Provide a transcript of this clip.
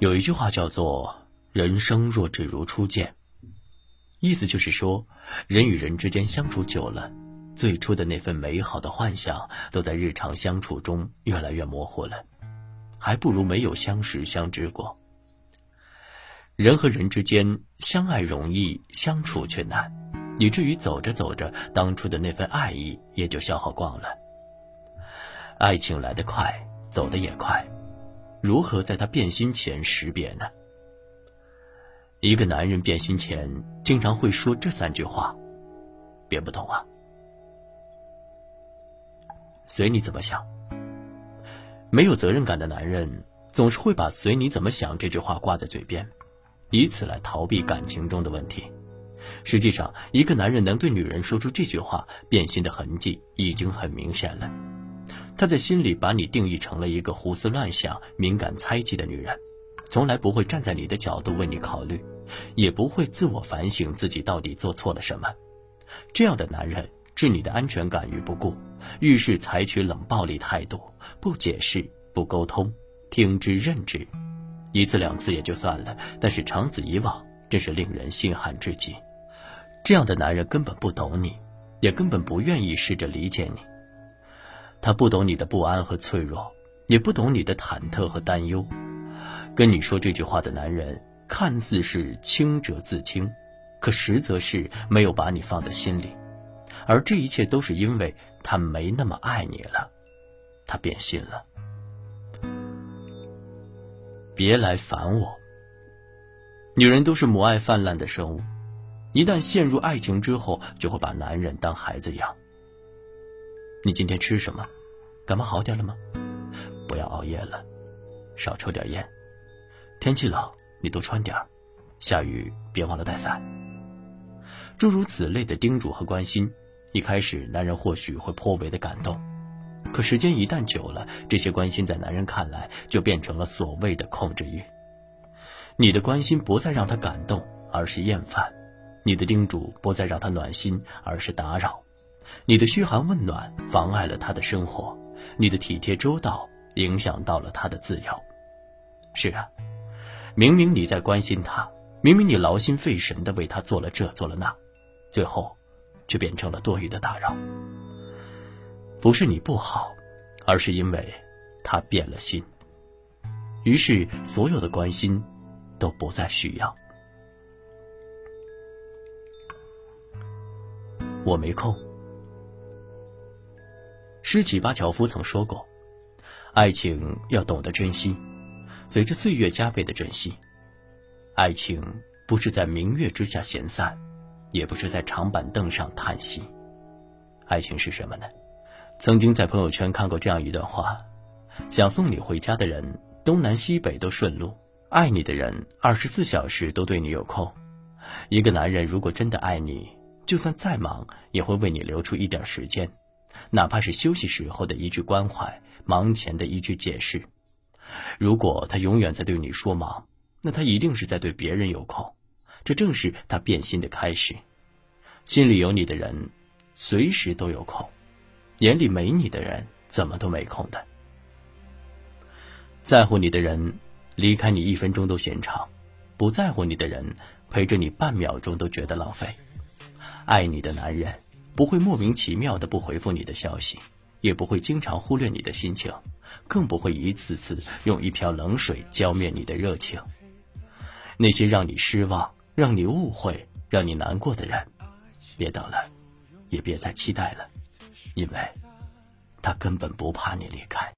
有一句话叫做“人生若只如初见”，意思就是说，人与人之间相处久了，最初的那份美好的幻想，都在日常相处中越来越模糊了，还不如没有相识相知过。人和人之间相爱容易，相处却难，以至于走着走着，当初的那份爱意也就消耗光了。爱情来得快，走得也快。如何在他变心前识别呢？一个男人变心前经常会说这三句话，别不懂啊。随你怎么想。没有责任感的男人总是会把“随你怎么想”这句话挂在嘴边，以此来逃避感情中的问题。实际上，一个男人能对女人说出这句话，变心的痕迹已经很明显了。他在心里把你定义成了一个胡思乱想、敏感猜忌的女人，从来不会站在你的角度为你考虑，也不会自我反省自己到底做错了什么。这样的男人置你的安全感于不顾，遇事采取冷暴力态度，不解释、不沟通，听之任之，一次两次也就算了，但是长此以往，真是令人心寒至极。这样的男人根本不懂你，也根本不愿意试着理解你。他不懂你的不安和脆弱，也不懂你的忐忑和担忧。跟你说这句话的男人，看似是清者自清，可实则是没有把你放在心里。而这一切都是因为他没那么爱你了，他变心了。别来烦我。女人都是母爱泛滥的生物，一旦陷入爱情之后，就会把男人当孩子养。你今天吃什么？感冒好点了吗？不要熬夜了，少抽点烟。天气冷，你多穿点儿。下雨别忘了带伞。诸如此类的叮嘱和关心，一开始男人或许会颇为的感动，可时间一旦久了，这些关心在男人看来就变成了所谓的控制欲。你的关心不再让他感动，而是厌烦；你的叮嘱不再让他暖心，而是打扰。你的嘘寒问暖妨碍了他的生活，你的体贴周到影响到了他的自由。是啊，明明你在关心他，明明你劳心费神的为他做了这做了那，最后，却变成了多余的打扰。不是你不好，而是因为他变了心。于是所有的关心，都不再需要。我没空。施启巴乔夫曾说过：“爱情要懂得珍惜，随着岁月加倍的珍惜。爱情不是在明月之下闲散，也不是在长板凳上叹息。爱情是什么呢？曾经在朋友圈看过这样一段话：想送你回家的人，东南西北都顺路；爱你的人，二十四小时都对你有空。一个男人如果真的爱你，就算再忙，也会为你留出一点时间。”哪怕是休息时候的一句关怀，忙前的一句解释。如果他永远在对你说忙，那他一定是在对别人有空。这正是他变心的开始。心里有你的人，随时都有空；眼里没你的人，怎么都没空的。在乎你的人，离开你一分钟都嫌长；不在乎你的人，陪着你半秒钟都觉得浪费。爱你的男人。不会莫名其妙的不回复你的消息，也不会经常忽略你的心情，更不会一次次用一瓢冷水浇灭你的热情。那些让你失望、让你误会、让你难过的人，别等了，也别再期待了，因为，他根本不怕你离开。